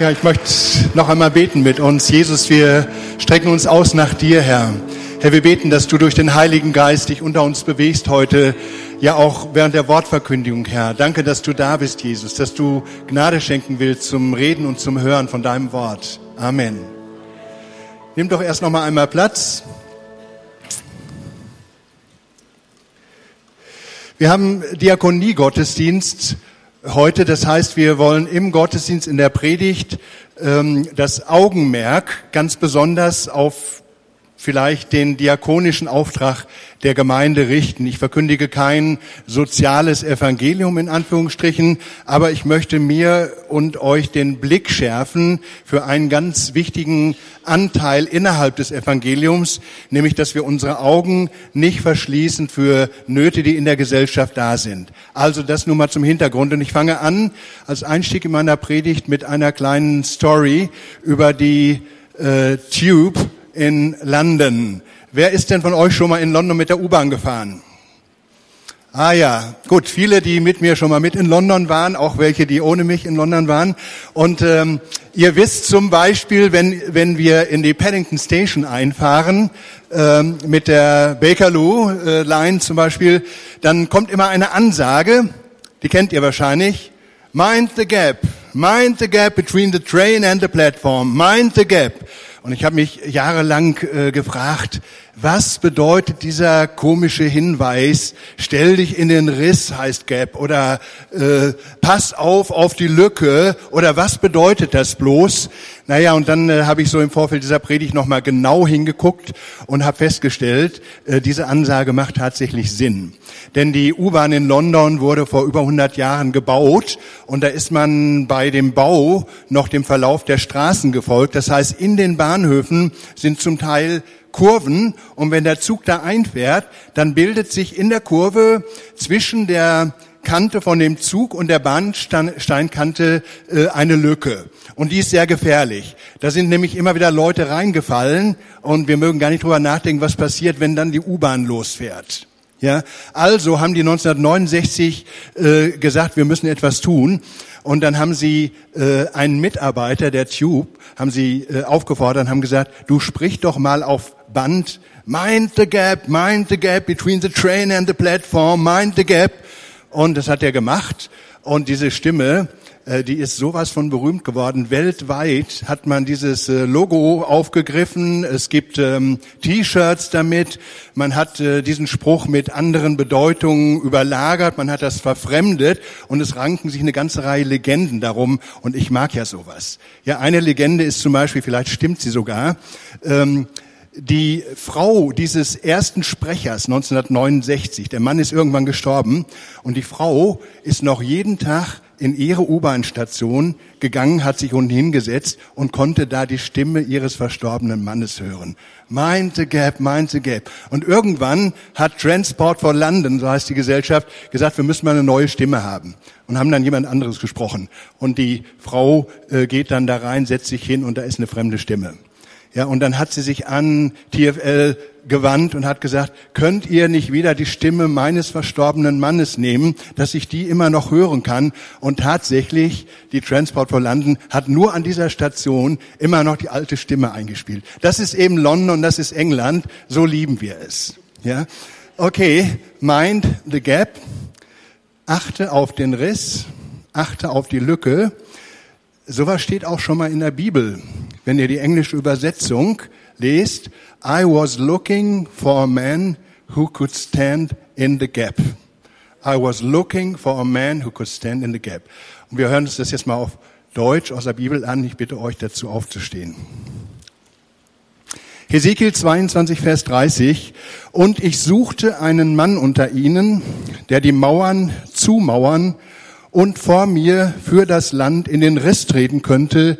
Ja, ich möchte noch einmal beten mit uns. Jesus, wir strecken uns aus nach dir, Herr. Herr, wir beten, dass du durch den Heiligen Geist dich unter uns bewegst heute, ja auch während der Wortverkündigung, Herr. Danke, dass du da bist, Jesus, dass du Gnade schenken willst zum Reden und zum Hören von deinem Wort. Amen. Nimm doch erst noch mal einmal Platz. Wir haben Diakonie-Gottesdienst heute. Das heißt, wir wollen im Gottesdienst, in der Predigt ähm, das Augenmerk ganz besonders auf vielleicht den diakonischen Auftrag der Gemeinde richten. Ich verkündige kein soziales Evangelium in Anführungsstrichen, aber ich möchte mir und euch den Blick schärfen für einen ganz wichtigen Anteil innerhalb des Evangeliums, nämlich dass wir unsere Augen nicht verschließen für Nöte, die in der Gesellschaft da sind. Also das nur mal zum Hintergrund. Und ich fange an als Einstieg in meiner Predigt mit einer kleinen Story über die äh, Tube in London. Wer ist denn von euch schon mal in London mit der U-Bahn gefahren? Ah ja, gut, viele, die mit mir schon mal mit in London waren, auch welche, die ohne mich in London waren. Und ähm, ihr wisst zum Beispiel, wenn, wenn wir in die Paddington Station einfahren, ähm, mit der Bakerloo äh, Line zum Beispiel, dann kommt immer eine Ansage, die kennt ihr wahrscheinlich, Mind the gap, mind the gap between the train and the platform, mind the gap. Und ich habe mich jahrelang äh, gefragt, was bedeutet dieser komische Hinweis, stell dich in den Riss heißt Gap oder äh, pass auf auf die Lücke oder was bedeutet das bloß? Naja, und dann äh, habe ich so im Vorfeld dieser Predigt nochmal genau hingeguckt und habe festgestellt, äh, diese Ansage macht tatsächlich Sinn. Denn die U-Bahn in London wurde vor über 100 Jahren gebaut und da ist man bei dem Bau noch dem Verlauf der Straßen gefolgt. Das heißt, in den Bahnhöfen sind zum Teil Kurven und wenn der Zug da einfährt, dann bildet sich in der Kurve zwischen der Kante von dem Zug und der Bahnsteinkante äh, eine Lücke. Und die ist sehr gefährlich. Da sind nämlich immer wieder Leute reingefallen und wir mögen gar nicht drüber nachdenken, was passiert, wenn dann die U-Bahn losfährt. Ja, also haben die 1969 äh, gesagt, wir müssen etwas tun. Und dann haben sie äh, einen Mitarbeiter der Tube, haben sie äh, aufgefordert und haben gesagt, du sprich doch mal auf Band, mind the gap, mind the gap between the train and the platform, mind the gap. Und das hat er gemacht. Und diese Stimme, äh, die ist sowas von berühmt geworden. Weltweit hat man dieses äh, Logo aufgegriffen. Es gibt ähm, T-Shirts damit. Man hat äh, diesen Spruch mit anderen Bedeutungen überlagert. Man hat das verfremdet und es ranken sich eine ganze Reihe Legenden darum. Und ich mag ja sowas. Ja, eine Legende ist zum Beispiel, vielleicht stimmt sie sogar, ähm, die Frau dieses ersten Sprechers 1969, der Mann ist irgendwann gestorben und die Frau ist noch jeden Tag in ihre U-Bahn-Station gegangen, hat sich unten hingesetzt und konnte da die Stimme ihres verstorbenen Mannes hören. Mind the gap, mind the gap. Und irgendwann hat Transport for London, so heißt die Gesellschaft, gesagt, wir müssen mal eine neue Stimme haben. Und haben dann jemand anderes gesprochen. Und die Frau äh, geht dann da rein, setzt sich hin und da ist eine fremde Stimme. Ja, und dann hat sie sich an TFL gewandt und hat gesagt, könnt ihr nicht wieder die Stimme meines verstorbenen Mannes nehmen, dass ich die immer noch hören kann? Und tatsächlich, die Transport for London hat nur an dieser Station immer noch die alte Stimme eingespielt. Das ist eben London, das ist England, so lieben wir es. Ja, okay, mind the gap, achte auf den Riss, achte auf die Lücke. Sowas steht auch schon mal in der Bibel. Wenn ihr die englische Übersetzung lest, I was looking for a man who could stand in the gap. I was looking for a man who could stand in the gap. Und wir hören uns das jetzt mal auf Deutsch aus der Bibel an. Ich bitte euch dazu aufzustehen. Hesekiel 22, Vers 30. Und ich suchte einen Mann unter ihnen, der die Mauern zumauern und vor mir für das Land in den Riss treten könnte,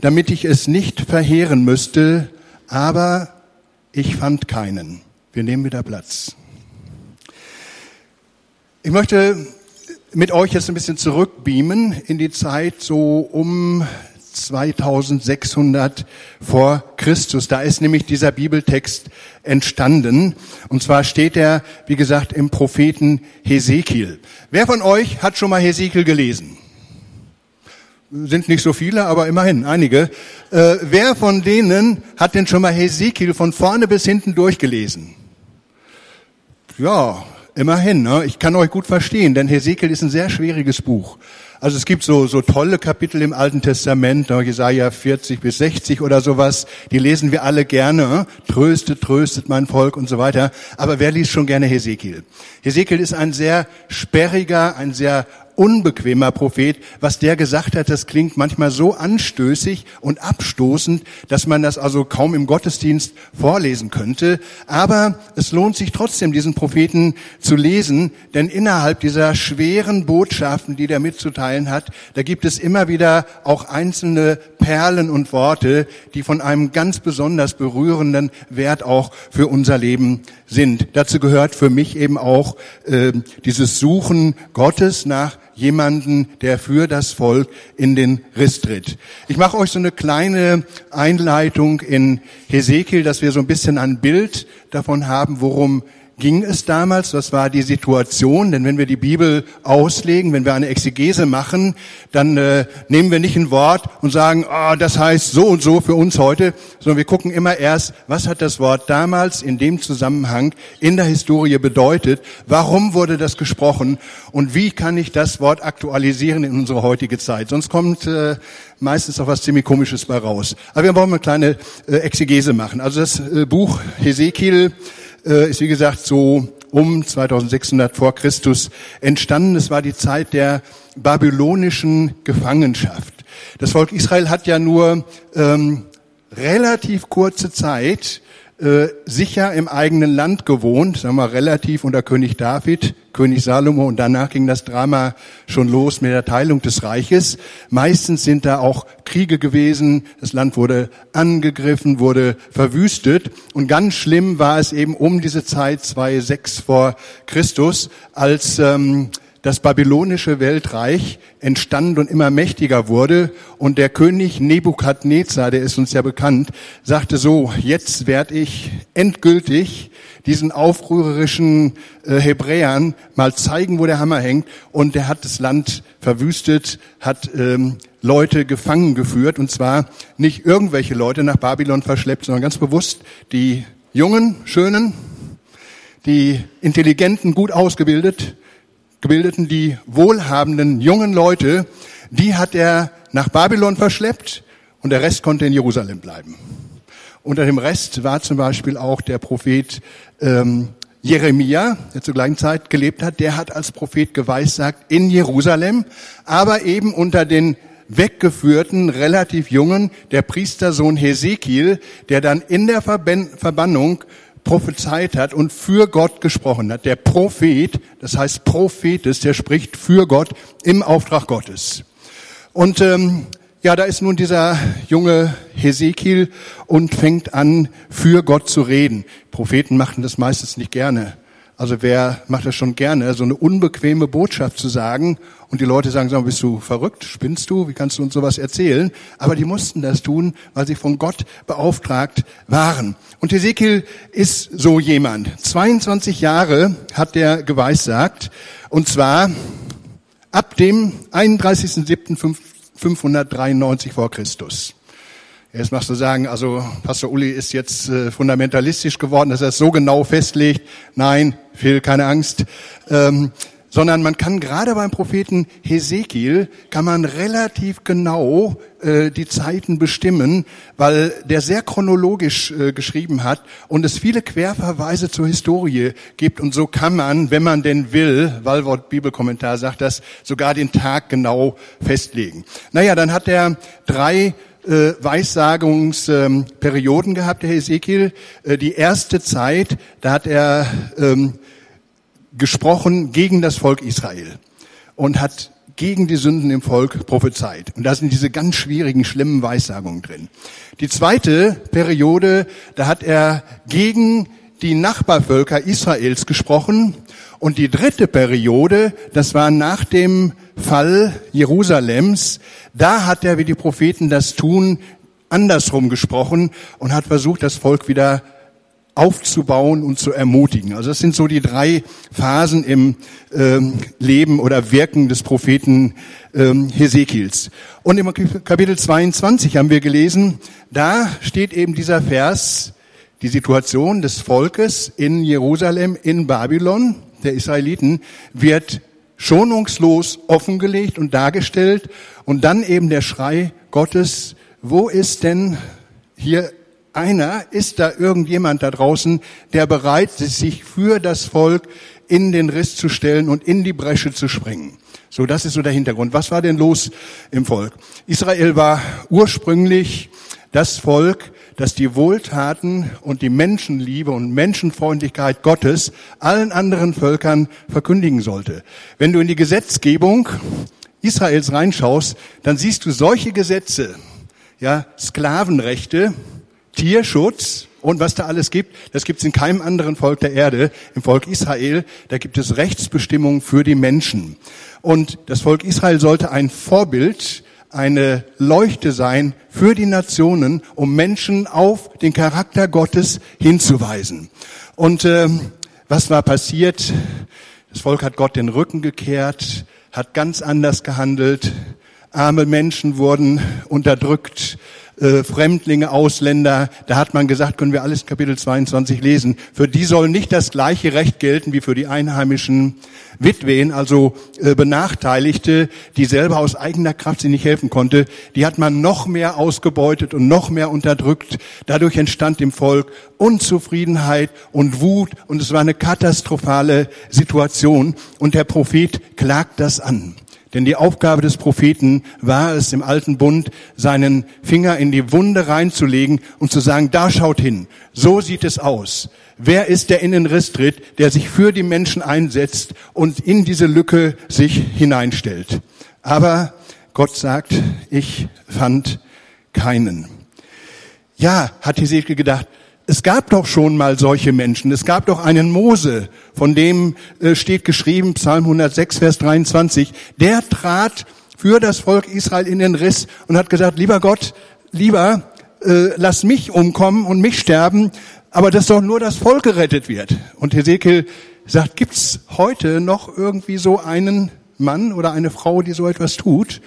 damit ich es nicht verheeren müsste, aber ich fand keinen. Wir nehmen wieder Platz. Ich möchte mit euch jetzt ein bisschen zurückbeamen in die Zeit so um 2600 vor Christus. Da ist nämlich dieser Bibeltext entstanden. Und zwar steht er, wie gesagt, im Propheten Hesekiel. Wer von euch hat schon mal Hesekiel gelesen? Sind nicht so viele, aber immerhin einige. Äh, wer von denen hat denn schon mal Hesekiel von vorne bis hinten durchgelesen? Ja, immerhin. Ne? Ich kann euch gut verstehen, denn Hesekiel ist ein sehr schwieriges Buch. Also es gibt so, so tolle Kapitel im Alten Testament, ne, Jesaja 40 bis 60 oder sowas, die lesen wir alle gerne. Ne? Tröstet, tröstet mein Volk und so weiter. Aber wer liest schon gerne Hesekiel? Hesekiel ist ein sehr sperriger, ein sehr unbequemer Prophet. Was der gesagt hat, das klingt manchmal so anstößig und abstoßend, dass man das also kaum im Gottesdienst vorlesen könnte. Aber es lohnt sich trotzdem, diesen Propheten zu lesen, denn innerhalb dieser schweren Botschaften, die der mitzuteilen hat, da gibt es immer wieder auch einzelne Perlen und Worte, die von einem ganz besonders berührenden Wert auch für unser Leben sind. Dazu gehört für mich eben auch äh, dieses Suchen Gottes nach jemanden, der für das Volk in den Riss tritt. Ich mache euch so eine kleine Einleitung in Hesekiel, dass wir so ein bisschen ein Bild davon haben, worum ging es damals, was war die Situation, denn wenn wir die Bibel auslegen, wenn wir eine Exegese machen, dann äh, nehmen wir nicht ein Wort und sagen, oh, das heißt so und so für uns heute, sondern wir gucken immer erst, was hat das Wort damals in dem Zusammenhang in der Historie bedeutet, warum wurde das gesprochen und wie kann ich das Wort aktualisieren in unsere heutige Zeit. Sonst kommt äh, meistens auch was ziemlich Komisches bei raus. Aber wir wollen eine kleine äh, Exegese machen. Also das äh, Buch Hesekiel, äh, ist wie gesagt so um 2600 vor Christus entstanden. Es war die Zeit der babylonischen Gefangenschaft. Das Volk Israel hat ja nur ähm, relativ kurze Zeit äh, sicher im eigenen Land gewohnt, sagen wir relativ unter König David, König Salomo. Und danach ging das Drama schon los mit der Teilung des Reiches. Meistens sind da auch Kriege gewesen, das Land wurde angegriffen, wurde verwüstet. Und ganz schlimm war es eben um diese Zeit 2,6 vor Christus, als ähm, das babylonische Weltreich entstand und immer mächtiger wurde. Und der König Nebukadnezar, der ist uns ja bekannt, sagte so, jetzt werde ich endgültig diesen aufrührerischen äh, Hebräern mal zeigen, wo der Hammer hängt. Und der hat das Land verwüstet, hat ähm, Leute gefangen geführt. Und zwar nicht irgendwelche Leute nach Babylon verschleppt, sondern ganz bewusst die jungen, schönen, die intelligenten, gut ausgebildet, gebildeten, die wohlhabenden jungen Leute, die hat er nach Babylon verschleppt und der Rest konnte in Jerusalem bleiben. Unter dem Rest war zum Beispiel auch der Prophet ähm, Jeremia, der zur gleichen Zeit gelebt hat, der hat als Prophet geweissagt in Jerusalem, aber eben unter den weggeführten, relativ jungen, der Priestersohn Hesekiel, der dann in der Verbannung prophezeit hat und für Gott gesprochen hat. Der Prophet, das heißt Prophetes, der spricht für Gott im Auftrag Gottes. Und ähm, ja, da ist nun dieser junge Hesekiel und fängt an, für Gott zu reden. Propheten machen das meistens nicht gerne. Also wer macht das schon gerne, so eine unbequeme Botschaft zu sagen und die Leute sagen, so, bist du verrückt, spinnst du, wie kannst du uns sowas erzählen? Aber die mussten das tun, weil sie von Gott beauftragt waren. Und Ezekiel ist so jemand. 22 Jahre hat der geweissagt und zwar ab dem 31.07.593 vor Christus. Jetzt machst du sagen, also Pastor Uli ist jetzt äh, fundamentalistisch geworden, dass er es so genau festlegt. Nein, Phil, keine Angst. Ähm, sondern man kann gerade beim Propheten Hesekiel kann man relativ genau äh, die Zeiten bestimmen, weil der sehr chronologisch äh, geschrieben hat und es viele Querverweise zur Historie gibt und so kann man, wenn man denn will, Walwort Bibelkommentar sagt das, sogar den Tag genau festlegen. Naja, dann hat er drei äh, Weissagungsperioden gehabt, der Ezekiel. Äh, die erste Zeit, da hat er ähm, gesprochen gegen das Volk Israel und hat gegen die Sünden im Volk prophezeit. Und da sind diese ganz schwierigen, schlimmen Weissagungen drin. Die zweite Periode, da hat er gegen die Nachbarvölker Israels gesprochen. Und die dritte Periode, das war nach dem Fall Jerusalems, da hat er, wie die Propheten das tun, andersrum gesprochen und hat versucht, das Volk wieder aufzubauen und zu ermutigen. Also das sind so die drei Phasen im ähm, Leben oder Wirken des Propheten ähm, Hesekiels. Und im Kapitel 22 haben wir gelesen, da steht eben dieser Vers, die Situation des Volkes in Jerusalem, in Babylon, der Israeliten, wird schonungslos offengelegt und dargestellt und dann eben der Schrei Gottes, wo ist denn hier einer, ist da irgendjemand da draußen, der bereit ist, sich für das Volk in den Riss zu stellen und in die Bresche zu springen. So, das ist so der Hintergrund. Was war denn los im Volk? Israel war ursprünglich das Volk, das die Wohltaten und die Menschenliebe und Menschenfreundlichkeit Gottes allen anderen Völkern verkündigen sollte. Wenn du in die Gesetzgebung Israels reinschaust, dann siehst du solche Gesetze, ja, Sklavenrechte, Tierschutz und was da alles gibt, das gibt es in keinem anderen Volk der Erde. Im Volk Israel, da gibt es Rechtsbestimmungen für die Menschen. Und das Volk Israel sollte ein Vorbild, eine Leuchte sein für die Nationen, um Menschen auf den Charakter Gottes hinzuweisen. Und äh, was war passiert? Das Volk hat Gott den Rücken gekehrt, hat ganz anders gehandelt. Arme Menschen wurden unterdrückt äh, Fremdlinge, Ausländer, da hat man gesagt, können wir alles Kapitel 22 lesen, für die soll nicht das gleiche Recht gelten wie für die einheimischen Witwen, also äh, Benachteiligte, die selber aus eigener Kraft sie nicht helfen konnte, die hat man noch mehr ausgebeutet und noch mehr unterdrückt. Dadurch entstand im Volk Unzufriedenheit und Wut und es war eine katastrophale Situation und der Prophet klagt das an. Denn die Aufgabe des Propheten war es, im alten Bund seinen Finger in die Wunde reinzulegen und zu sagen, da schaut hin, so sieht es aus. Wer ist der in tritt, der sich für die Menschen einsetzt und in diese Lücke sich hineinstellt? Aber Gott sagt, ich fand keinen. Ja, hat Hesekiel gedacht, es gab doch schon mal solche Menschen. Es gab doch einen Mose, von dem äh, steht geschrieben, Psalm 106, Vers 23. Der trat für das Volk Israel in den Riss und hat gesagt, lieber Gott, lieber, äh, lass mich umkommen und mich sterben, aber dass doch nur das Volk gerettet wird. Und Hesekiel sagt, gibt's heute noch irgendwie so einen Mann oder eine Frau, die so etwas tut?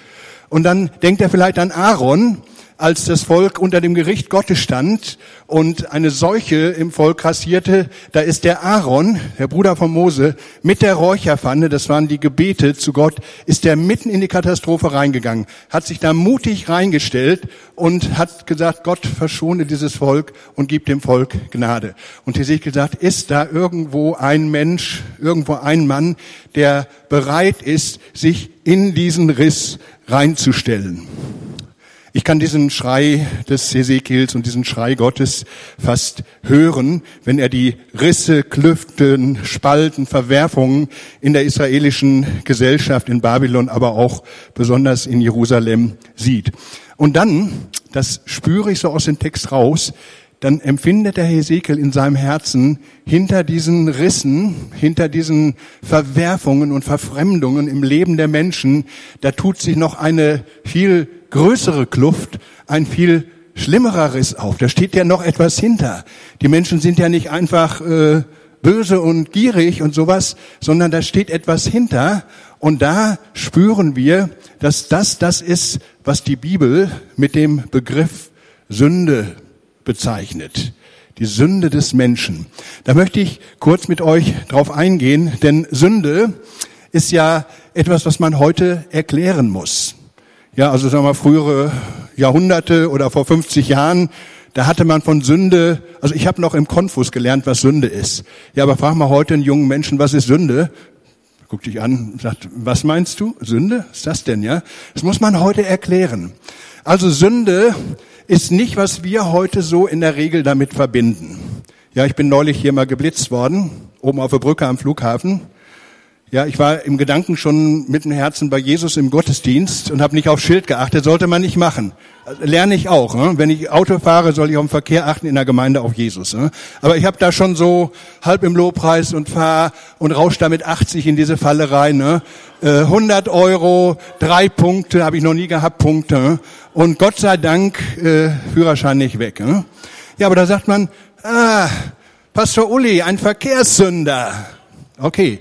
Und dann denkt er vielleicht an Aaron, als das Volk unter dem Gericht Gottes stand und eine Seuche im Volk kassierte, da ist der Aaron, der Bruder von Mose, mit der Räucherpfanne, das waren die Gebete zu Gott, ist der mitten in die Katastrophe reingegangen, hat sich da mutig reingestellt und hat gesagt, Gott verschone dieses Volk und gibt dem Volk Gnade. Und hier sehe ich gesagt, ist da irgendwo ein Mensch, irgendwo ein Mann, der bereit ist, sich in diesen Riss reinzustellen. Ich kann diesen Schrei des Hesekiels und diesen Schrei Gottes fast hören, wenn er die Risse, Klüften, Spalten, Verwerfungen in der israelischen Gesellschaft in Babylon, aber auch besonders in Jerusalem sieht. Und dann, das spüre ich so aus dem Text raus, dann empfindet der Hesekiel in seinem Herzen hinter diesen Rissen, hinter diesen Verwerfungen und Verfremdungen im Leben der Menschen, da tut sich noch eine viel größere Kluft, ein viel schlimmerer Riss auf. Da steht ja noch etwas hinter. Die Menschen sind ja nicht einfach äh, böse und gierig und sowas, sondern da steht etwas hinter. Und da spüren wir, dass das das ist, was die Bibel mit dem Begriff Sünde bezeichnet. Die Sünde des Menschen. Da möchte ich kurz mit euch drauf eingehen, denn Sünde ist ja etwas, was man heute erklären muss. Ja, also sagen wir frühere Jahrhunderte oder vor 50 Jahren, da hatte man von Sünde, also ich habe noch im Konfus gelernt, was Sünde ist. Ja, aber frag mal heute einen jungen Menschen, was ist Sünde? Guckt dich an und sagt, was meinst du? Sünde? Was ist das denn, ja? Das muss man heute erklären. Also Sünde ist nicht, was wir heute so in der Regel damit verbinden. Ja, ich bin neulich hier mal geblitzt worden, oben auf der Brücke am Flughafen. Ja, ich war im Gedanken schon mit dem Herzen bei Jesus im Gottesdienst und habe nicht auf Schild geachtet. Sollte man nicht machen. Lerne ich auch. Ne? Wenn ich Auto fahre, soll ich auf den Verkehr achten in der Gemeinde auf Jesus. Ne? Aber ich habe da schon so halb im Lobpreis und fahr und rausch da mit 80 in diese Falle rein. Ne? Äh, 100 Euro, drei Punkte, habe ich noch nie gehabt, Punkte. Und Gott sei Dank äh, Führerschein nicht weg. Ne? Ja, aber da sagt man, ah, Pastor Uli, ein Verkehrssünder. Okay,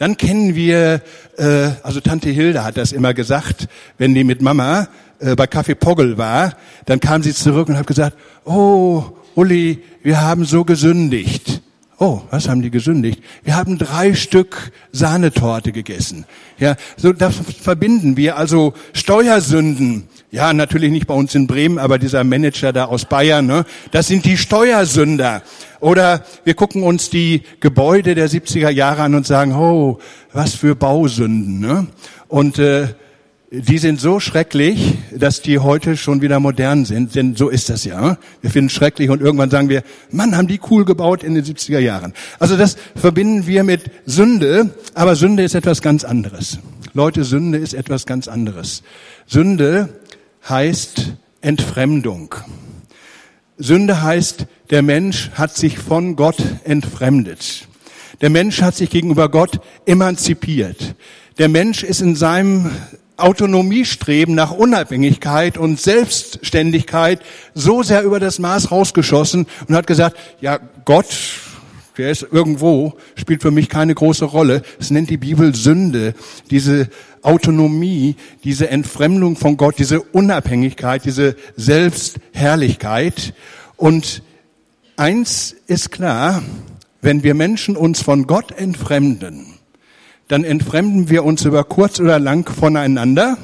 dann kennen wir, äh, also Tante Hilde hat das immer gesagt, wenn die mit Mama äh, bei Kaffee Poggel war, dann kam sie zurück und hat gesagt, oh, Uli, wir haben so gesündigt. Oh, was haben die gesündigt? Wir haben drei Stück Sahnetorte gegessen. Ja, so das verbinden wir also Steuersünden. Ja, natürlich nicht bei uns in Bremen, aber dieser Manager da aus Bayern, ne, das sind die Steuersünder. Oder wir gucken uns die Gebäude der 70er Jahre an und sagen, oh, was für Bausünden. Ne? Und äh, die sind so schrecklich, dass die heute schon wieder modern sind. Denn so ist das ja. Wir finden es schrecklich und irgendwann sagen wir, Mann, haben die cool gebaut in den 70er Jahren. Also das verbinden wir mit Sünde, aber Sünde ist etwas ganz anderes. Leute, Sünde ist etwas ganz anderes. Sünde heißt Entfremdung. Sünde heißt, der Mensch hat sich von Gott entfremdet. Der Mensch hat sich gegenüber Gott emanzipiert. Der Mensch ist in seinem Autonomiestreben nach Unabhängigkeit und Selbstständigkeit so sehr über das Maß rausgeschossen und hat gesagt, ja, Gott, der ist irgendwo, spielt für mich keine große Rolle. Es nennt die Bibel Sünde, diese Autonomie, diese Entfremdung von Gott, diese Unabhängigkeit, diese Selbstherrlichkeit. Und eins ist klar, wenn wir Menschen uns von Gott entfremden, dann entfremden wir uns über kurz oder lang voneinander.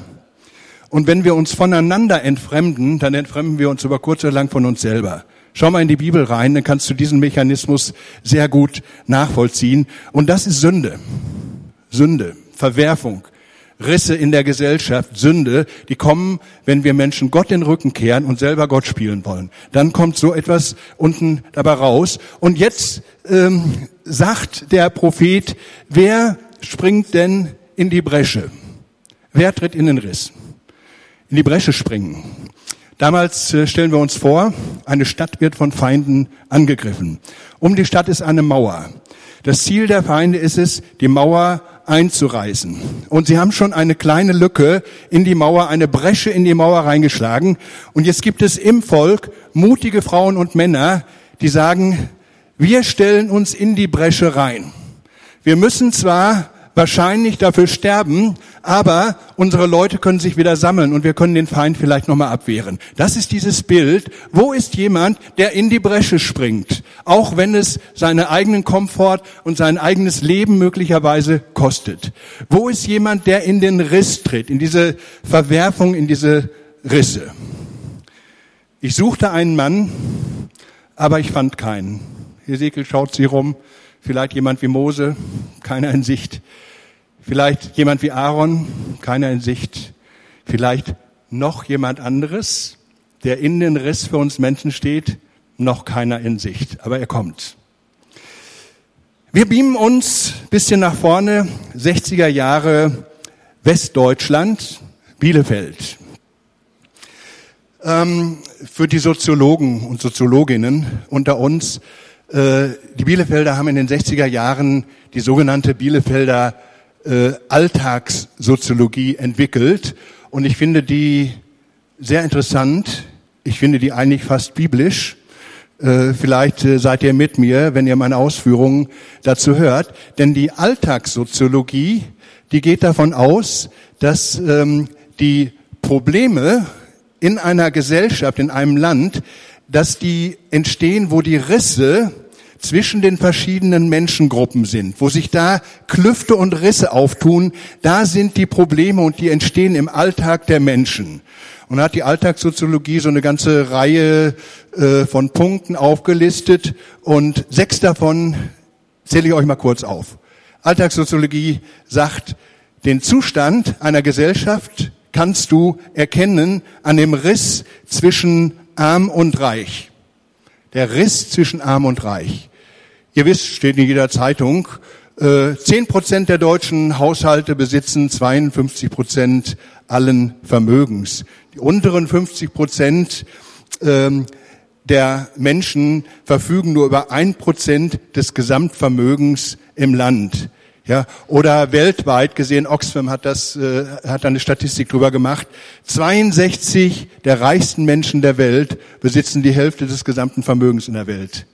Und wenn wir uns voneinander entfremden, dann entfremden wir uns über kurz oder lang von uns selber. Schau mal in die Bibel rein, dann kannst du diesen Mechanismus sehr gut nachvollziehen. Und das ist Sünde. Sünde, Verwerfung, Risse in der Gesellschaft, Sünde, die kommen, wenn wir Menschen Gott den Rücken kehren und selber Gott spielen wollen. Dann kommt so etwas unten dabei raus. Und jetzt ähm, sagt der Prophet, wer springt denn in die Bresche? Wer tritt in den Riss? In die Bresche springen. Damals äh, stellen wir uns vor, eine Stadt wird von Feinden angegriffen. Um die Stadt ist eine Mauer. Das Ziel der Feinde ist es, die Mauer einzureißen. Und sie haben schon eine kleine Lücke in die Mauer, eine Bresche in die Mauer reingeschlagen. Und jetzt gibt es im Volk mutige Frauen und Männer, die sagen, wir stellen uns in die Bresche rein. Wir müssen zwar wahrscheinlich dafür sterben, aber unsere Leute können sich wieder sammeln und wir können den Feind vielleicht nochmal abwehren. Das ist dieses Bild. Wo ist jemand, der in die Bresche springt, auch wenn es seinen eigenen Komfort und sein eigenes Leben möglicherweise kostet? Wo ist jemand, der in den Riss tritt, in diese Verwerfung, in diese Risse? Ich suchte einen Mann, aber ich fand keinen. Hesekiel schaut sie rum. Vielleicht jemand wie Mose, keiner in Sicht. Vielleicht jemand wie Aaron, keiner in Sicht. Vielleicht noch jemand anderes, der in den Riss für uns Menschen steht, noch keiner in Sicht. Aber er kommt. Wir beamen uns bisschen nach vorne, 60er Jahre Westdeutschland, Bielefeld. Ähm, für die Soziologen und Soziologinnen unter uns die Bielefelder haben in den 60er Jahren die sogenannte Bielefelder äh, Alltagssoziologie entwickelt. Und ich finde die sehr interessant. Ich finde die eigentlich fast biblisch. Äh, vielleicht seid ihr mit mir, wenn ihr meine Ausführungen dazu hört. Denn die Alltagssoziologie, die geht davon aus, dass ähm, die Probleme in einer Gesellschaft, in einem Land, dass die entstehen, wo die Risse zwischen den verschiedenen Menschengruppen sind, wo sich da Klüfte und Risse auftun, da sind die Probleme und die entstehen im Alltag der Menschen. Und hat die Alltagssoziologie so eine ganze Reihe äh, von Punkten aufgelistet und sechs davon zähle ich euch mal kurz auf. Alltagssoziologie sagt, den Zustand einer Gesellschaft kannst du erkennen an dem Riss zwischen arm und reich. Der Riss zwischen arm und reich. Ihr wisst, steht in jeder Zeitung, äh, zehn Prozent der deutschen Haushalte besitzen 52 Prozent allen Vermögens. Die unteren 50 Prozent ähm, der Menschen verfügen nur über ein Prozent des Gesamtvermögens im Land. Ja, oder weltweit gesehen, Oxfam hat das, äh, hat eine Statistik drüber gemacht. 62 der reichsten Menschen der Welt besitzen die Hälfte des gesamten Vermögens in der Welt.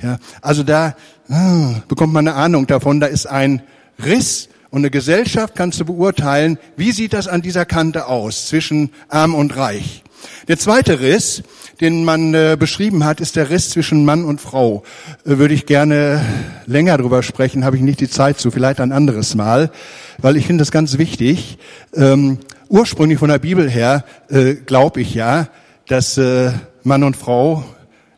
Ja, also da ah, bekommt man eine Ahnung davon, da ist ein Riss und eine Gesellschaft kannst du beurteilen, wie sieht das an dieser Kante aus zwischen arm und reich. Der zweite Riss, den man äh, beschrieben hat, ist der Riss zwischen Mann und Frau. Äh, würde ich gerne länger drüber sprechen, habe ich nicht die Zeit zu, vielleicht ein anderes Mal, weil ich finde das ganz wichtig. Ähm, ursprünglich von der Bibel her äh, glaube ich ja, dass äh, Mann und Frau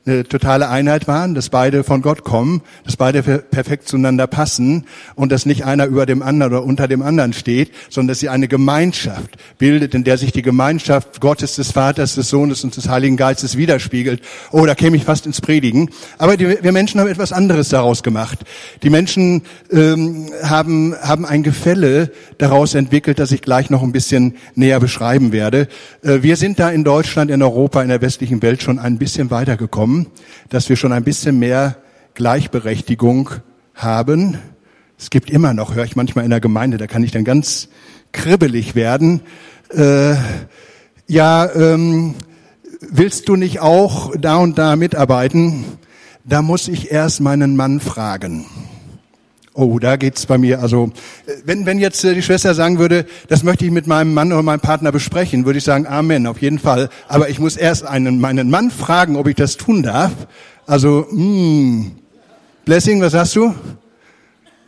eine totale Einheit waren, dass beide von Gott kommen, dass beide perfekt zueinander passen und dass nicht einer über dem anderen oder unter dem anderen steht, sondern dass sie eine Gemeinschaft bildet, in der sich die Gemeinschaft Gottes, des Vaters, des Sohnes und des Heiligen Geistes widerspiegelt. Oh, da käme ich fast ins Predigen. Aber die, wir Menschen haben etwas anderes daraus gemacht. Die Menschen ähm, haben, haben ein Gefälle daraus entwickelt, das ich gleich noch ein bisschen näher beschreiben werde. Äh, wir sind da in Deutschland, in Europa, in der westlichen Welt schon ein bisschen weitergekommen dass wir schon ein bisschen mehr Gleichberechtigung haben. Es gibt immer noch, höre ich manchmal in der Gemeinde, da kann ich dann ganz kribbelig werden. Äh, ja, ähm, willst du nicht auch da und da mitarbeiten? Da muss ich erst meinen Mann fragen. Oh, da geht's bei mir. Also, wenn, wenn jetzt äh, die Schwester sagen würde, das möchte ich mit meinem Mann oder meinem Partner besprechen, würde ich sagen, Amen, auf jeden Fall. Aber ich muss erst einen, meinen Mann fragen, ob ich das tun darf. Also, mh, hm. Blessing, was hast du?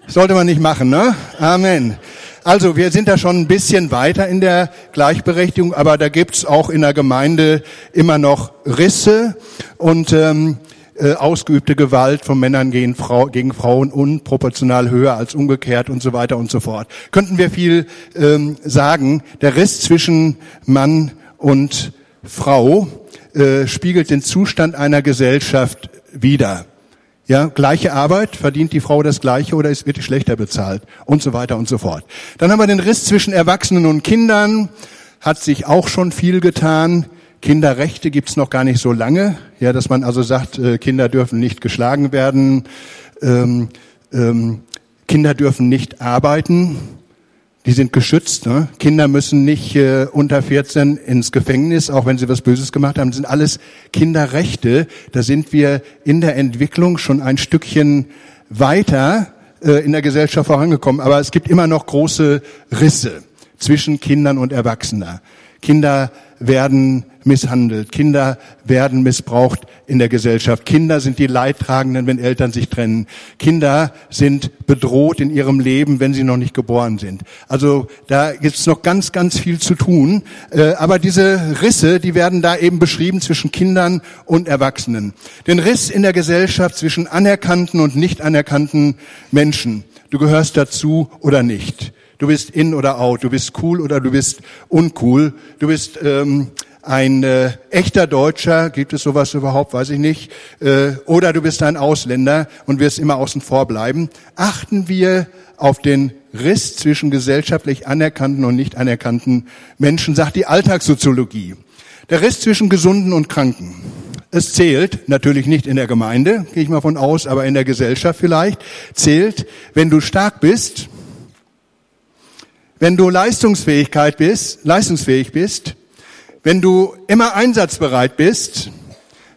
Sollte man nicht machen, ne? Amen. Also wir sind da schon ein bisschen weiter in der Gleichberechtigung, aber da gibt's auch in der Gemeinde immer noch Risse und ähm, äh, ausgeübte Gewalt von Männern gegen, Frau, gegen Frauen unproportional höher als umgekehrt und so weiter und so fort. Könnten wir viel ähm, sagen. Der Riss zwischen Mann und Frau äh, spiegelt den Zustand einer Gesellschaft wider. Ja, gleiche Arbeit, verdient die Frau das Gleiche oder ist, wird die schlechter bezahlt und so weiter und so fort. Dann haben wir den Riss zwischen Erwachsenen und Kindern, hat sich auch schon viel getan. Kinderrechte gibt's noch gar nicht so lange, ja, dass man also sagt, äh, Kinder dürfen nicht geschlagen werden, ähm, ähm, Kinder dürfen nicht arbeiten, die sind geschützt. Ne? Kinder müssen nicht äh, unter 14 ins Gefängnis, auch wenn sie was Böses gemacht haben. Das sind alles Kinderrechte. Da sind wir in der Entwicklung schon ein Stückchen weiter äh, in der Gesellschaft vorangekommen. Aber es gibt immer noch große Risse zwischen Kindern und Erwachsenen. Kinder werden misshandelt, Kinder werden missbraucht in der Gesellschaft. Kinder sind die Leidtragenden, wenn Eltern sich trennen. Kinder sind bedroht in ihrem Leben, wenn sie noch nicht geboren sind. Also da gibt es noch ganz, ganz viel zu tun. Äh, aber diese Risse, die werden da eben beschrieben zwischen Kindern und Erwachsenen. Den Riss in der Gesellschaft zwischen anerkannten und nicht anerkannten Menschen. Du gehörst dazu oder nicht. Du bist in oder out. Du bist cool oder du bist uncool. Du bist ähm, ein äh, echter Deutscher, gibt es sowas überhaupt, weiß ich nicht, äh, oder du bist ein Ausländer und wirst immer außen vor bleiben. Achten wir auf den Riss zwischen gesellschaftlich anerkannten und nicht anerkannten Menschen, sagt die Alltagssoziologie. Der Riss zwischen Gesunden und Kranken. Es zählt, natürlich nicht in der Gemeinde, gehe ich mal von aus, aber in der Gesellschaft vielleicht, zählt, wenn du stark bist, wenn du Leistungsfähigkeit bist, leistungsfähig bist, wenn du immer einsatzbereit bist,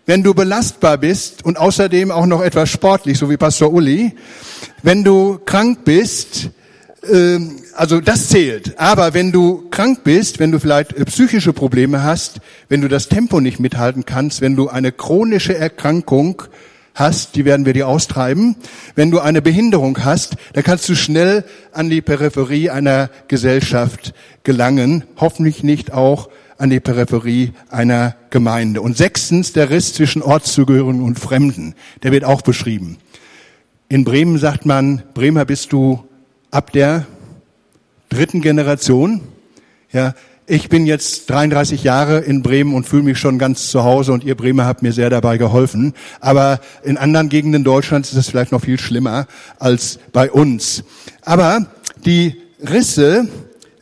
wenn du belastbar bist und außerdem auch noch etwas sportlich, so wie Pastor Uli, wenn du krank bist, äh, also das zählt. Aber wenn du krank bist, wenn du vielleicht äh, psychische Probleme hast, wenn du das Tempo nicht mithalten kannst, wenn du eine chronische Erkrankung hast, die werden wir dir austreiben. Wenn du eine Behinderung hast, dann kannst du schnell an die Peripherie einer Gesellschaft gelangen, hoffentlich nicht auch an die Peripherie einer Gemeinde. Und sechstens der Riss zwischen Ortszugehörigen und Fremden, der wird auch beschrieben. In Bremen sagt man, Bremer bist du ab der dritten Generation. Ja, ich bin jetzt 33 Jahre in Bremen und fühle mich schon ganz zu Hause und ihr Bremer habt mir sehr dabei geholfen. Aber in anderen Gegenden Deutschlands ist es vielleicht noch viel schlimmer als bei uns. Aber die Risse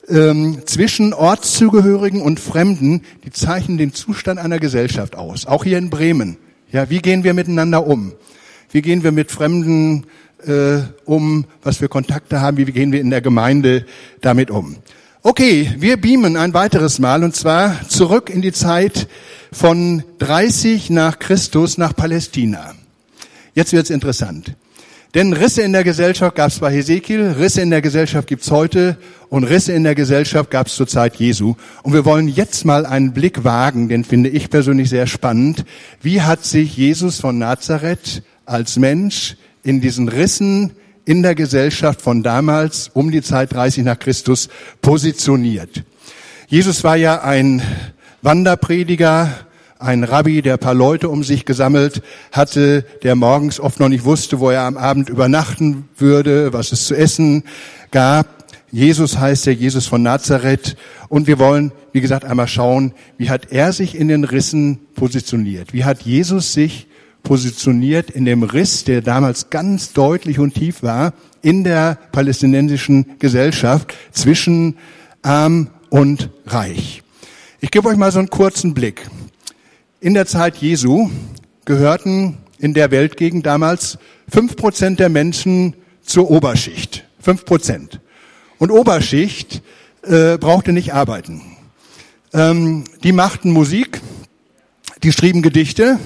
ähm, zwischen Ortszugehörigen und Fremden, die zeichnen den Zustand einer Gesellschaft aus. Auch hier in Bremen. Ja, wie gehen wir miteinander um? Wie gehen wir mit Fremden äh, um? Was für Kontakte haben? Wie gehen wir in der Gemeinde damit um? Okay, wir beamen ein weiteres Mal und zwar zurück in die Zeit von 30 nach Christus nach Palästina. Jetzt wird's interessant. Denn Risse in der Gesellschaft gab es bei Hesekiel, Risse in der Gesellschaft gibt's heute und Risse in der Gesellschaft gab es zur Zeit Jesu. Und wir wollen jetzt mal einen Blick wagen, den finde ich persönlich sehr spannend. Wie hat sich Jesus von Nazareth als Mensch in diesen Rissen in der Gesellschaft von damals um die Zeit 30 nach Christus positioniert? Jesus war ja ein Wanderprediger, ein Rabbi, der ein paar Leute um sich gesammelt hatte, der morgens oft noch nicht wusste, wo er am Abend übernachten würde, was es zu essen gab. Jesus heißt der Jesus von Nazareth. Und wir wollen, wie gesagt, einmal schauen, wie hat er sich in den Rissen positioniert? Wie hat Jesus sich positioniert in dem Riss, der damals ganz deutlich und tief war, in der palästinensischen Gesellschaft zwischen arm und reich? Ich gebe euch mal so einen kurzen Blick. In der Zeit Jesu gehörten in der Weltgegend damals fünf Prozent der Menschen zur Oberschicht. Fünf Prozent. Und Oberschicht äh, brauchte nicht arbeiten. Ähm, die machten Musik, die schrieben Gedichte,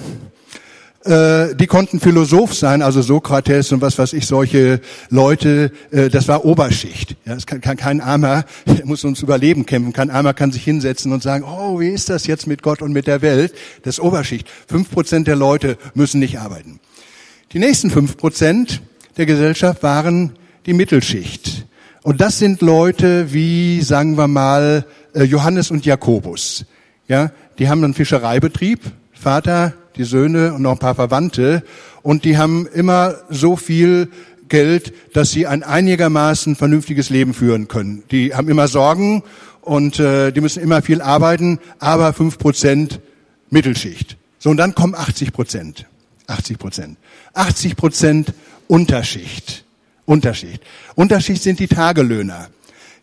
die konnten Philosoph sein, also Sokrates und was weiß ich, solche Leute, äh, das war Oberschicht. Ja, es kann, kann kein Armer, muss uns überleben kämpfen, kein Armer kann sich hinsetzen und sagen, oh, wie ist das jetzt mit Gott und mit der Welt? Das ist Oberschicht. Fünf Prozent der Leute müssen nicht arbeiten. Die nächsten fünf Prozent der Gesellschaft waren die Mittelschicht. Und das sind Leute wie, sagen wir mal, äh, Johannes und Jakobus. Ja, die haben einen Fischereibetrieb, Vater, die Söhne und noch ein paar Verwandte. Und die haben immer so viel Geld, dass sie ein einigermaßen vernünftiges Leben führen können. Die haben immer Sorgen und äh, die müssen immer viel arbeiten, aber fünf Prozent Mittelschicht. So, und dann kommen 80 Prozent. 80 Prozent. 80 Prozent Unterschicht. Unterschicht. Unterschicht sind die Tagelöhner.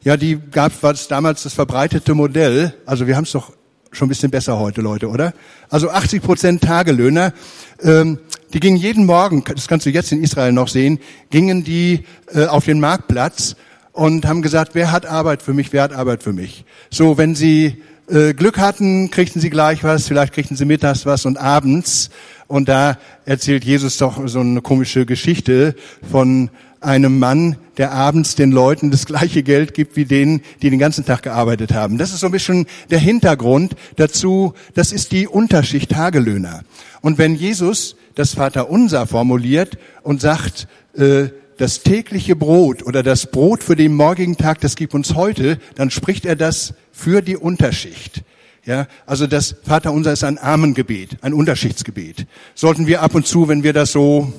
Ja, die gab es damals das verbreitete Modell. Also wir haben es doch schon ein bisschen besser heute, Leute, oder? Also 80 Prozent Tagelöhner, ähm, die gingen jeden Morgen, das kannst du jetzt in Israel noch sehen, gingen die äh, auf den Marktplatz und haben gesagt, wer hat Arbeit für mich, wer hat Arbeit für mich. So, wenn sie äh, Glück hatten, kriegten sie gleich was, vielleicht kriegten sie mittags was und abends. Und da erzählt Jesus doch so eine komische Geschichte von einem Mann, der abends den Leuten das gleiche Geld gibt wie denen, die den ganzen Tag gearbeitet haben. Das ist so ein bisschen der Hintergrund dazu. Das ist die Unterschicht Tagelöhner. Und wenn Jesus das Vaterunser formuliert und sagt, äh, das tägliche Brot oder das Brot für den morgigen Tag, das gibt uns heute, dann spricht er das für die Unterschicht. Ja, also das Vaterunser ist ein Armengebet, ein Unterschichtsgebet. Sollten wir ab und zu, wenn wir das so,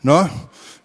ne,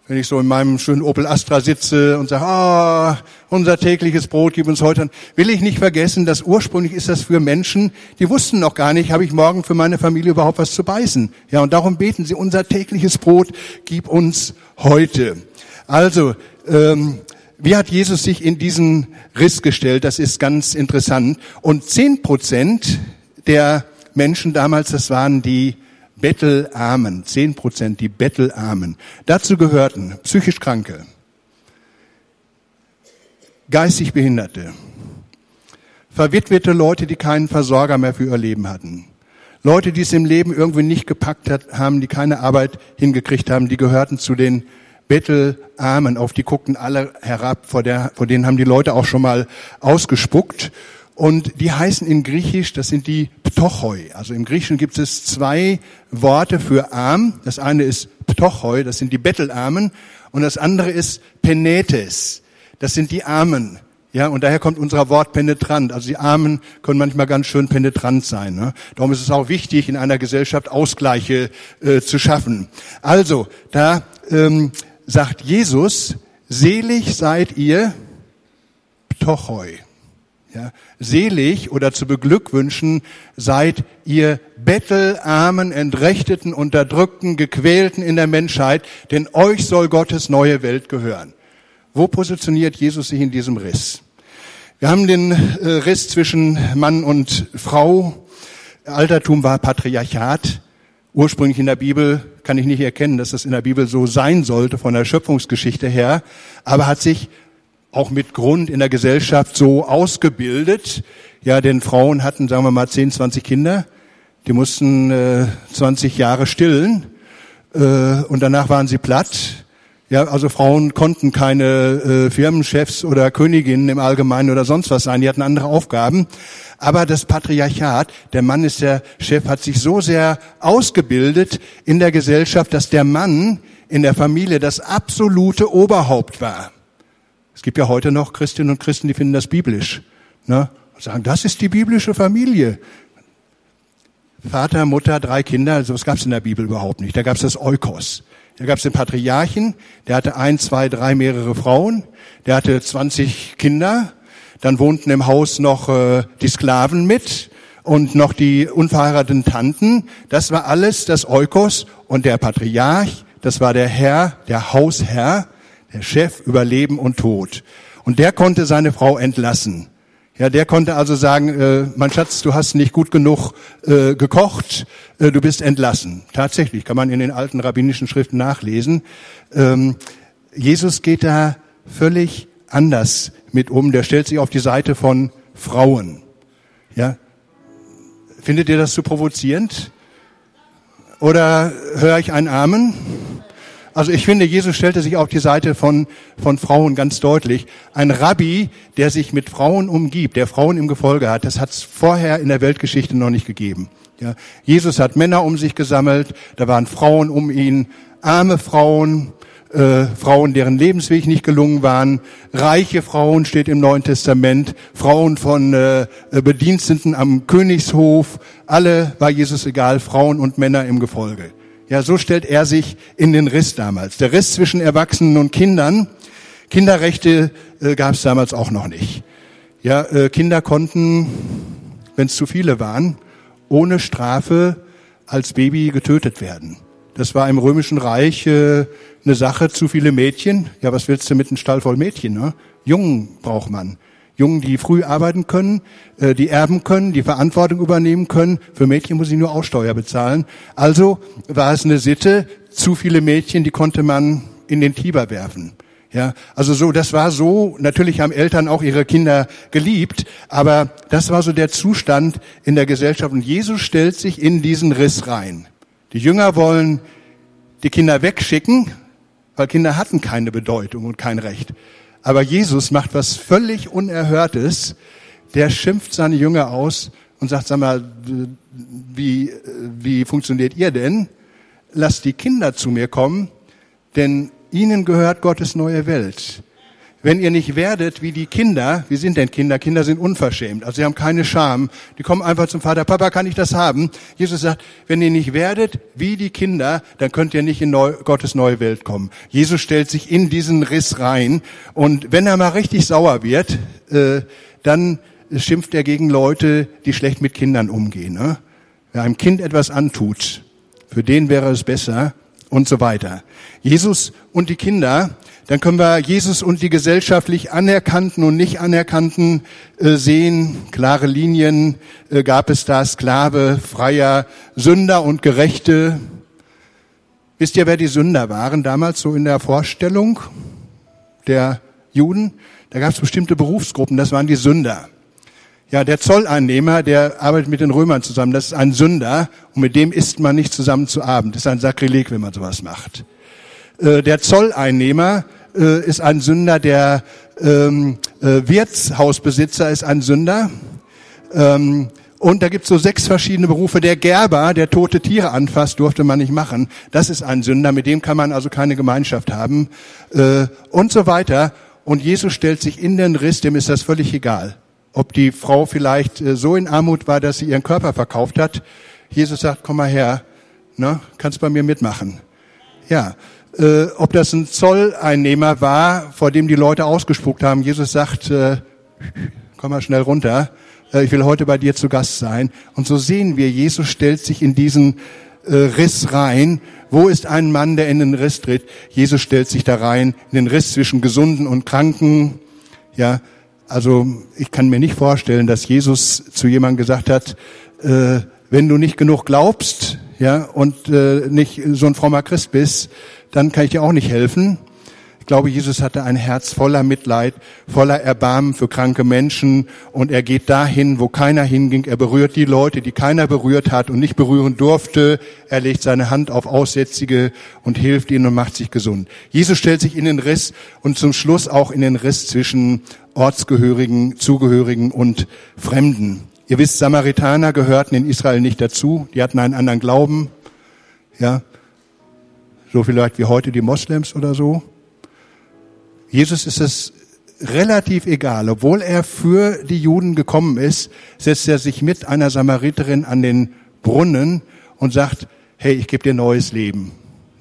wenn ich so in meinem schönen Opel Astra sitze und sage, ah, unser tägliches Brot gib uns heute, will ich nicht vergessen, dass ursprünglich ist das für Menschen, die wussten noch gar nicht, habe ich morgen für meine Familie überhaupt was zu beißen. Ja, und darum beten sie, unser tägliches Brot gib uns heute. Also, ähm, wie hat Jesus sich in diesen Riss gestellt? Das ist ganz interessant. Und zehn Prozent der Menschen damals, das waren die Bettelarmen, zehn Prozent, die Bettelarmen. Dazu gehörten psychisch Kranke, geistig Behinderte, verwitwete Leute, die keinen Versorger mehr für ihr Leben hatten, Leute, die es im Leben irgendwie nicht gepackt haben, die keine Arbeit hingekriegt haben, die gehörten zu den Bettelarmen, auf die guckten alle herab, vor, der, vor denen haben die Leute auch schon mal ausgespuckt. Und die heißen in Griechisch, das sind die Ptochoi. Also im Griechischen gibt es zwei Worte für arm. Das eine ist Ptochoi, das sind die Bettelarmen. Und das andere ist Penetes, das sind die Armen. Ja, und daher kommt unser Wort penetrant. Also die Armen können manchmal ganz schön penetrant sein. Ne? Darum ist es auch wichtig, in einer Gesellschaft Ausgleiche äh, zu schaffen. Also, da ähm, sagt Jesus, selig seid ihr, Ptochoi. Ja, selig oder zu beglückwünschen seid ihr Bettelarmen, Entrechteten, Unterdrückten, Gequälten in der Menschheit, denn euch soll Gottes neue Welt gehören. Wo positioniert Jesus sich in diesem Riss? Wir haben den äh, Riss zwischen Mann und Frau. Altertum war Patriarchat. Ursprünglich in der Bibel kann ich nicht erkennen, dass das in der Bibel so sein sollte von der Schöpfungsgeschichte her, aber hat sich auch mit Grund in der Gesellschaft so ausgebildet. Ja, denn Frauen hatten, sagen wir mal, 10, 20 Kinder. Die mussten äh, 20 Jahre stillen. äh, und danach waren sie platt. Ja, also Frauen konnten keine äh, Firmenchefs oder Königinnen im Allgemeinen oder sonst was sein. Die hatten andere Aufgaben. Aber das Patriarchat, der Mann ist der Chef, hat sich so sehr ausgebildet in der Gesellschaft, dass der Mann in der Familie das absolute Oberhaupt war. Es gibt ja heute noch Christinnen und Christen, die finden das biblisch. Ne? Und sagen, das ist die biblische Familie. Vater, Mutter, drei Kinder, also was gab es in der Bibel überhaupt nicht. Da gab es das Eukos. Da gab es den Patriarchen, der hatte ein, zwei, drei, mehrere Frauen, der hatte 20 Kinder, dann wohnten im Haus noch äh, die Sklaven mit und noch die unverheirateten Tanten. Das war alles das Eukos und der Patriarch, das war der Herr, der Hausherr, der Chef über Leben und Tod. Und der konnte seine Frau entlassen. Ja, der konnte also sagen, äh, mein Schatz, du hast nicht gut genug äh, gekocht, äh, du bist entlassen. Tatsächlich, kann man in den alten rabbinischen Schriften nachlesen. Ähm, Jesus geht da völlig anders mit um. Der stellt sich auf die Seite von Frauen. Ja, findet ihr das zu provozierend? Oder höre ich ein Amen? Also ich finde, Jesus stellte sich auf die Seite von, von Frauen ganz deutlich. Ein Rabbi, der sich mit Frauen umgibt, der Frauen im Gefolge hat, das hat es vorher in der Weltgeschichte noch nicht gegeben. Ja, Jesus hat Männer um sich gesammelt, da waren Frauen um ihn, arme Frauen, äh, Frauen, deren Lebensweg nicht gelungen waren, reiche Frauen steht im Neuen Testament, Frauen von äh, Bediensteten am Königshof, alle war Jesus egal, Frauen und Männer im Gefolge. Ja, so stellt er sich in den Riss damals. Der Riss zwischen Erwachsenen und Kindern. Kinderrechte äh, gab es damals auch noch nicht. Ja, äh, Kinder konnten, wenn es zu viele waren, ohne Strafe als Baby getötet werden. Das war im Römischen Reich äh, eine Sache, zu viele Mädchen. Ja, was willst du mit einem Stall voll Mädchen? Ne? Jungen braucht man. Jungen, die früh arbeiten können, äh, die erben können, die Verantwortung übernehmen können. Für Mädchen muss ich nur Aussteuer bezahlen. Also war es eine Sitte, zu viele Mädchen, die konnte man in den Tiber werfen. Ja, also so, das war so, natürlich haben Eltern auch ihre Kinder geliebt, aber das war so der Zustand in der Gesellschaft und Jesus stellt sich in diesen Riss rein. Die Jünger wollen die Kinder wegschicken, weil Kinder hatten keine Bedeutung und kein Recht. Aber Jesus macht was völlig Unerhörtes. Der schimpft seine Jünger aus und sagt, sag mal, wie, wie funktioniert ihr denn? Lasst die Kinder zu mir kommen, denn ihnen gehört Gottes neue Welt wenn ihr nicht werdet wie die Kinder, wie sind denn Kinder? Kinder sind unverschämt, also sie haben keine Scham. Die kommen einfach zum Vater, Papa, kann ich das haben? Jesus sagt, wenn ihr nicht werdet wie die Kinder, dann könnt ihr nicht in Neu Gottes neue Welt kommen. Jesus stellt sich in diesen Riss rein und wenn er mal richtig sauer wird, äh, dann schimpft er gegen Leute, die schlecht mit Kindern umgehen. Ne? Wer einem Kind etwas antut, für den wäre es besser und so weiter. Jesus und die Kinder dann können wir Jesus und die gesellschaftlich anerkannten und nicht anerkannten äh, sehen. Klare Linien äh, gab es da, Sklave, Freier, Sünder und Gerechte. Wisst ihr, wer die Sünder waren damals so in der Vorstellung der Juden? Da gab es bestimmte Berufsgruppen, das waren die Sünder. Ja, der Zolleinnehmer, der arbeitet mit den Römern zusammen, das ist ein Sünder und mit dem isst man nicht zusammen zu Abend. Das ist ein Sakrileg, wenn man sowas macht. Äh, der Zolleinnehmer äh, ist ein Sünder, der ähm, äh, Wirtshausbesitzer ist ein Sünder. Ähm, und da gibt's so sechs verschiedene Berufe. Der Gerber, der tote Tiere anfasst, durfte man nicht machen. Das ist ein Sünder, mit dem kann man also keine Gemeinschaft haben. Äh, und so weiter. Und Jesus stellt sich in den Riss, dem ist das völlig egal. Ob die Frau vielleicht äh, so in Armut war, dass sie ihren Körper verkauft hat. Jesus sagt, komm mal her, ne, kannst bei mir mitmachen. Ja, äh, ob das ein Zolleinnehmer war, vor dem die Leute ausgespuckt haben. Jesus sagt, äh, komm mal schnell runter, äh, ich will heute bei dir zu Gast sein. Und so sehen wir, Jesus stellt sich in diesen äh, Riss rein. Wo ist ein Mann, der in den Riss tritt? Jesus stellt sich da rein, in den Riss zwischen Gesunden und Kranken. Ja, also ich kann mir nicht vorstellen, dass Jesus zu jemandem gesagt hat, äh, wenn du nicht genug glaubst, ja, und äh, nicht so ein frommer Christ bist, dann kann ich dir auch nicht helfen. Ich glaube, Jesus hatte ein Herz voller Mitleid, voller Erbarmen für kranke Menschen und er geht dahin, wo keiner hinging. Er berührt die Leute, die keiner berührt hat und nicht berühren durfte. Er legt seine Hand auf Aussätzige und hilft ihnen und macht sich gesund. Jesus stellt sich in den Riss und zum Schluss auch in den Riss zwischen Ortsgehörigen, Zugehörigen und Fremden. Ihr wisst, Samaritaner gehörten in Israel nicht dazu. Die hatten einen anderen Glauben. Ja. So vielleicht wie heute die Moslems oder so. Jesus ist es relativ egal. Obwohl er für die Juden gekommen ist, setzt er sich mit einer Samariterin an den Brunnen und sagt, hey, ich gebe dir neues Leben.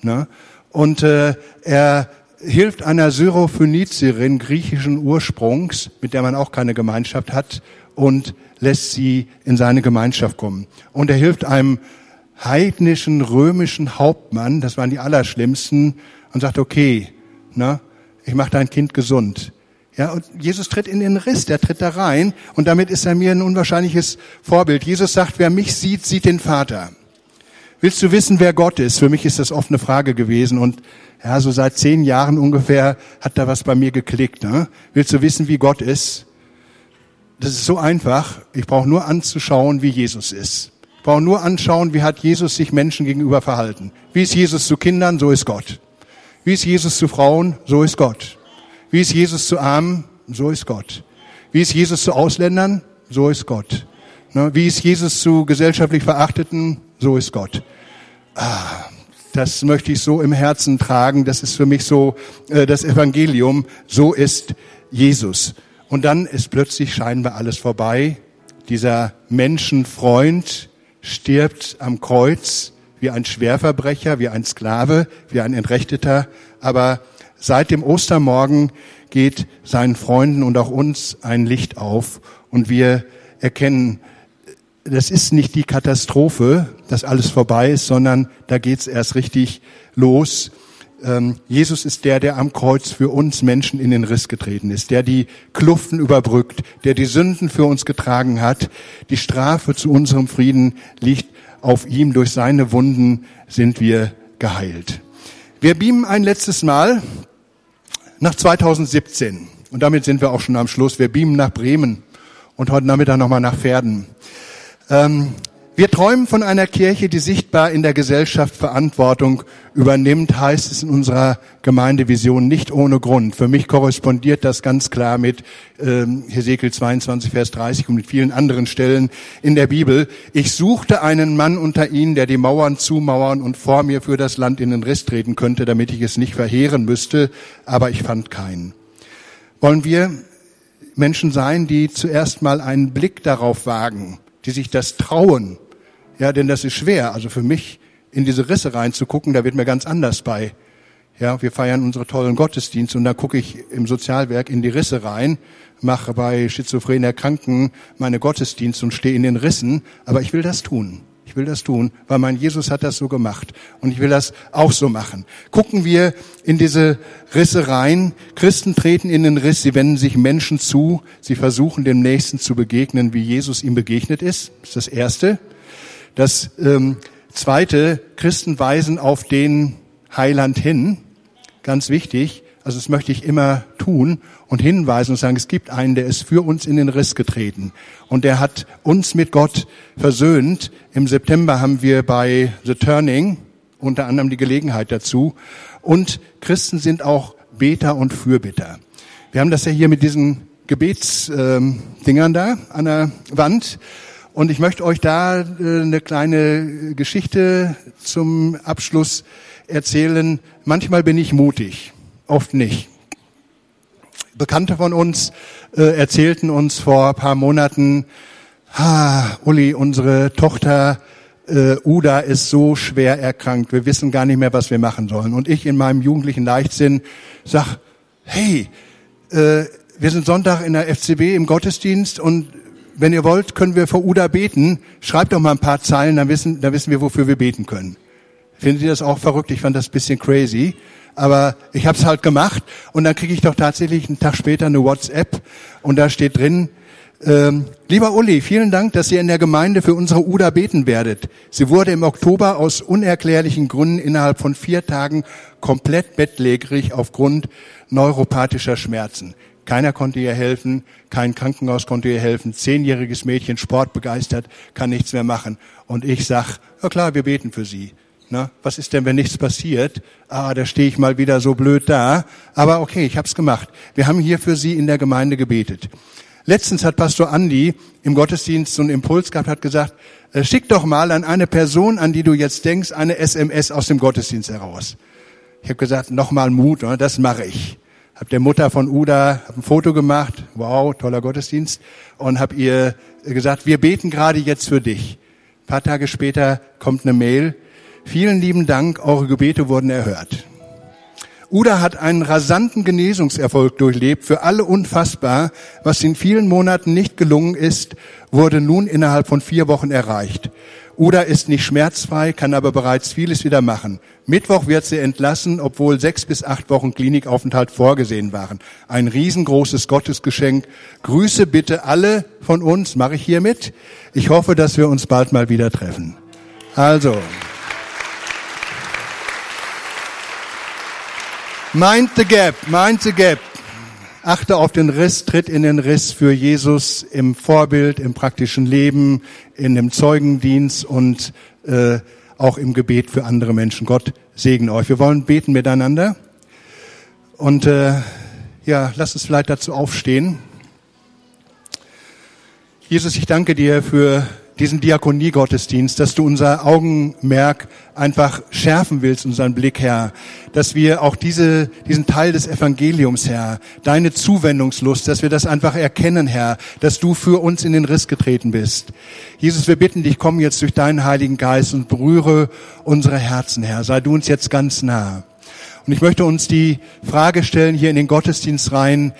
Ne? Und äh, er hilft einer Syrophönizierin griechischen Ursprungs, mit der man auch keine Gemeinschaft hat, und lässt sie in seine Gemeinschaft kommen. Und er hilft einem heidnischen römischen Hauptmann, das waren die Allerschlimmsten, und sagt, okay, ne, ich mache dein Kind gesund. Ja, und Jesus tritt in den Riss, der tritt da rein und damit ist er mir ein unwahrscheinliches Vorbild. Jesus sagt, wer mich sieht, sieht den Vater. Willst du wissen, wer Gott ist? Für mich ist das oft eine Frage gewesen und ja, so seit zehn Jahren ungefähr hat da was bei mir geklickt. Ne? Willst du wissen, wie Gott ist? Das ist so einfach. Ich brauche nur anzuschauen, wie Jesus ist. Ich brauche nur anschauen, wie hat Jesus sich Menschen gegenüber verhalten. Wie ist Jesus zu Kindern, so ist Gott. Wie ist Jesus zu Frauen? So ist Gott. Wie ist Jesus zu Armen? So ist Gott. Wie ist Jesus zu Ausländern? So ist Gott. Ne? Wie ist Jesus zu gesellschaftlich Verachteten? So ist Gott. Ah, das möchte ich so im Herzen tragen. Das ist für mich so äh, das Evangelium. So ist Jesus. Und dann ist plötzlich scheinbar alles vorbei. Dieser Menschenfreund stirbt am Kreuz wie ein Schwerverbrecher, wie ein Sklave, wie ein Entrechteter. Aber seit dem Ostermorgen geht seinen Freunden und auch uns ein Licht auf und wir erkennen, das ist nicht die Katastrophe, dass alles vorbei ist, sondern da geht's erst richtig los. Ähm, Jesus ist der, der am Kreuz für uns Menschen in den Riss getreten ist, der die Kluften überbrückt, der die Sünden für uns getragen hat. Die Strafe zu unserem Frieden liegt auf ihm, durch seine Wunden sind wir geheilt. Wir beamen ein letztes Mal nach 2017. Und damit sind wir auch schon am Schluss. Wir beamen nach Bremen und heute Nachmittag nochmal nach Pferden. Ähm, wir träumen von einer Kirche, die sichtbar in der Gesellschaft Verantwortung übernimmt, heißt es in unserer Gemeindevision nicht ohne Grund. Für mich korrespondiert das ganz klar mit ähm, Hesekiel 22, Vers 30 und mit vielen anderen Stellen in der Bibel. Ich suchte einen Mann unter ihnen, der die Mauern zumauern und vor mir für das Land in den Riss treten könnte, damit ich es nicht verheeren müsste, aber ich fand keinen. Wollen wir Menschen sein, die zuerst mal einen Blick darauf wagen, die sich das trauen, ja, denn das ist schwer. Also für mich in diese Risse reinzugucken, da wird mir ganz anders bei. Ja, wir feiern unsere tollen Gottesdienste und da gucke ich im Sozialwerk in die Risse rein, mache bei schizophrenen Erkrankten meine Gottesdienste und stehe in den Rissen, aber ich will das tun. Ich will das tun, weil mein Jesus hat das so gemacht und ich will das auch so machen. Gucken wir in diese Risse rein. Christen treten in den Riss, sie wenden sich Menschen zu, sie versuchen dem Nächsten zu begegnen, wie Jesus ihm begegnet ist. Das ist das Erste. Das ähm, zweite, Christen weisen auf den Heiland hin. Ganz wichtig. Also das möchte ich immer tun und hinweisen und sagen, es gibt einen, der ist für uns in den Riss getreten. Und der hat uns mit Gott versöhnt. Im September haben wir bei The Turning unter anderem die Gelegenheit dazu. Und Christen sind auch Beter und Fürbitter. Wir haben das ja hier mit diesen Gebetsdingern ähm, da an der Wand. Und ich möchte euch da äh, eine kleine Geschichte zum Abschluss erzählen. Manchmal bin ich mutig, oft nicht. Bekannte von uns äh, erzählten uns vor ein paar Monaten, ha, Uli, unsere Tochter äh, Uda ist so schwer erkrankt, wir wissen gar nicht mehr, was wir machen sollen. Und ich in meinem jugendlichen Leichtsinn sag, hey, äh, wir sind Sonntag in der FCB im Gottesdienst und wenn ihr wollt, können wir vor Uda beten. Schreibt doch mal ein paar Zeilen, dann wissen, dann wissen wir, wofür wir beten können. Findet ihr das auch verrückt? Ich fand das ein bisschen crazy. Aber ich habe es halt gemacht und dann kriege ich doch tatsächlich einen Tag später eine WhatsApp und da steht drin, Ähm, lieber Uli, vielen Dank, dass ihr in der Gemeinde für unsere Uda beten werdet. Sie wurde im Oktober aus unerklärlichen Gründen innerhalb von vier Tagen komplett bettlägerig aufgrund neuropathischer Schmerzen. Keiner konnte ihr helfen, kein Krankenhaus konnte ihr helfen. Zehnjähriges Mädchen, sportbegeistert, kann nichts mehr machen. Und ich sag, ja klar, wir beten für sie. Na, was ist denn, wenn nichts passiert? Ah, da stehe ich mal wieder so blöd da. Aber okay, ich hab's gemacht. Wir haben hier für sie in der Gemeinde gebetet. Letztens hat Pastor Andi im Gottesdienst so einen Impuls gehabt, hat gesagt, äh, schick doch mal an eine Person, an die du jetzt denkst, eine SMS aus dem Gottesdienst heraus. Ich habe gesagt, nochmal Mut, ne, das mache ich. Hab der Mutter von Uda ein Foto gemacht, wow, toller Gottesdienst, und hab ihr gesagt, wir beten gerade jetzt für dich. Ein paar Tage später kommt eine Mail, vielen lieben Dank, eure Gebete wurden erhört. Uda hat einen rasanten Genesungserfolg durchlebt, für alle unfassbar. Was in vielen Monaten nicht gelungen ist, wurde nun innerhalb von vier Wochen erreicht. Uda ist nicht schmerzfrei, kann aber bereits vieles wieder machen. Mittwoch wird sie entlassen, obwohl sechs bis acht Wochen Klinikaufenthalt vorgesehen waren. Ein riesengroßes Gottesgeschenk. Grüße bitte alle von uns, mache ich hiermit. Ich hoffe, dass wir uns bald mal wieder treffen. Also. Mind the gap, mind the gap. Achte auf den Riss, tritt in den Riss für Jesus im Vorbild, im praktischen Leben, in dem Zeugendienst und äh, auch im Gebet für andere Menschen. Gott segne euch. Wir wollen beten miteinander. Und äh, ja, lass uns vielleicht dazu aufstehen. Jesus, ich danke dir für diesen Diakonie-Gottesdienst, dass du unser Augenmerk einfach schärfen willst, unseren Blick, Herr, dass wir auch diese, diesen Teil des Evangeliums, Herr, deine Zuwendungslust, dass wir das einfach erkennen, Herr, dass du für uns in den Riss getreten bist. Jesus, wir bitten dich, komm jetzt durch deinen Heiligen Geist und berühre unsere Herzen, Herr. Sei du uns jetzt ganz nah. Und ich möchte uns die Frage stellen hier in den Gottesdienst rein,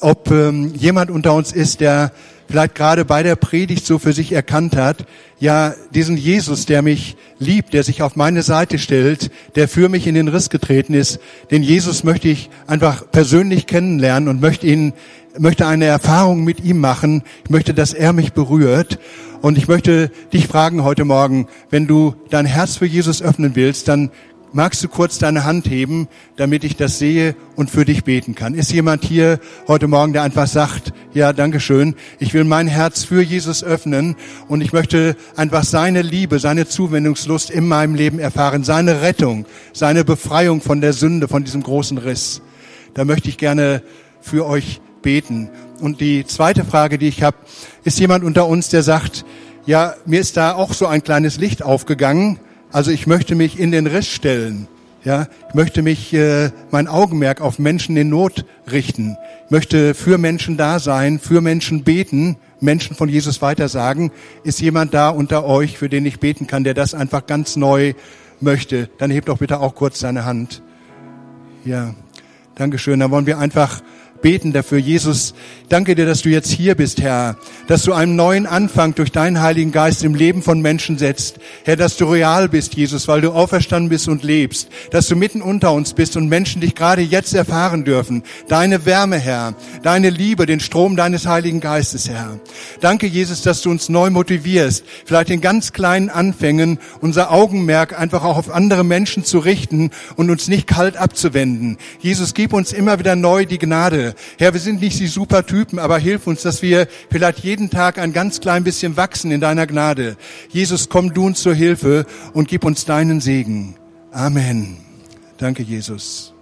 ob ähm, jemand unter uns ist, der vielleicht gerade bei der Predigt so für sich erkannt hat, ja, diesen Jesus, der mich liebt, der sich auf meine Seite stellt, der für mich in den Riss getreten ist, den Jesus möchte ich einfach persönlich kennenlernen und möchte ihn, möchte eine Erfahrung mit ihm machen. Ich möchte, dass er mich berührt. Und ich möchte dich fragen heute Morgen, wenn du dein Herz für Jesus öffnen willst, dann Magst du kurz deine Hand heben, damit ich das sehe und für dich beten kann? Ist jemand hier heute Morgen, der einfach sagt, ja, danke schön, ich will mein Herz für Jesus öffnen und ich möchte einfach seine Liebe, seine Zuwendungslust in meinem Leben erfahren, seine Rettung, seine Befreiung von der Sünde, von diesem großen Riss. Da möchte ich gerne für euch beten. Und die zweite Frage, die ich habe, ist jemand unter uns, der sagt, ja, mir ist da auch so ein kleines Licht aufgegangen also ich möchte mich in den Riss stellen. Ja, ich möchte mich äh, mein Augenmerk auf Menschen in Not richten. Ich möchte für Menschen da sein, für Menschen beten, Menschen von Jesus weitersagen. Ist jemand da unter euch, für den ich beten kann, der das einfach ganz neu möchte? Dann hebt doch bitte auch kurz seine Hand. Ja, Dankeschön. Dann wollen wir einfach beten dafür. Jesus, danke dir, dass du jetzt hier bist, Herr, dass du einen neuen Anfang durch deinen Heiligen Geist im Leben von Menschen setzt. Herr, dass du real bist, Jesus, weil du auferstanden bist und lebst, dass du mitten unter uns bist und Menschen dich gerade jetzt erfahren dürfen. Deine Wärme, Herr, deine Liebe, den Strom deines Heiligen Geistes, Herr. Danke, Jesus, dass du uns neu motivierst, vielleicht in ganz kleinen Anfängen unser Augenmerk einfach auch auf andere Menschen zu richten und uns nicht kalt abzuwenden. Jesus, gib uns immer wieder neu die Herr, wir sind nicht die super Typen, aber hilf uns, dass wir vielleicht jeden Tag ein ganz klein bisschen wachsen in deiner Gnade. Jesus, komm du uns zur Hilfe und gib uns deinen Segen. Amen. Danke, Jesus.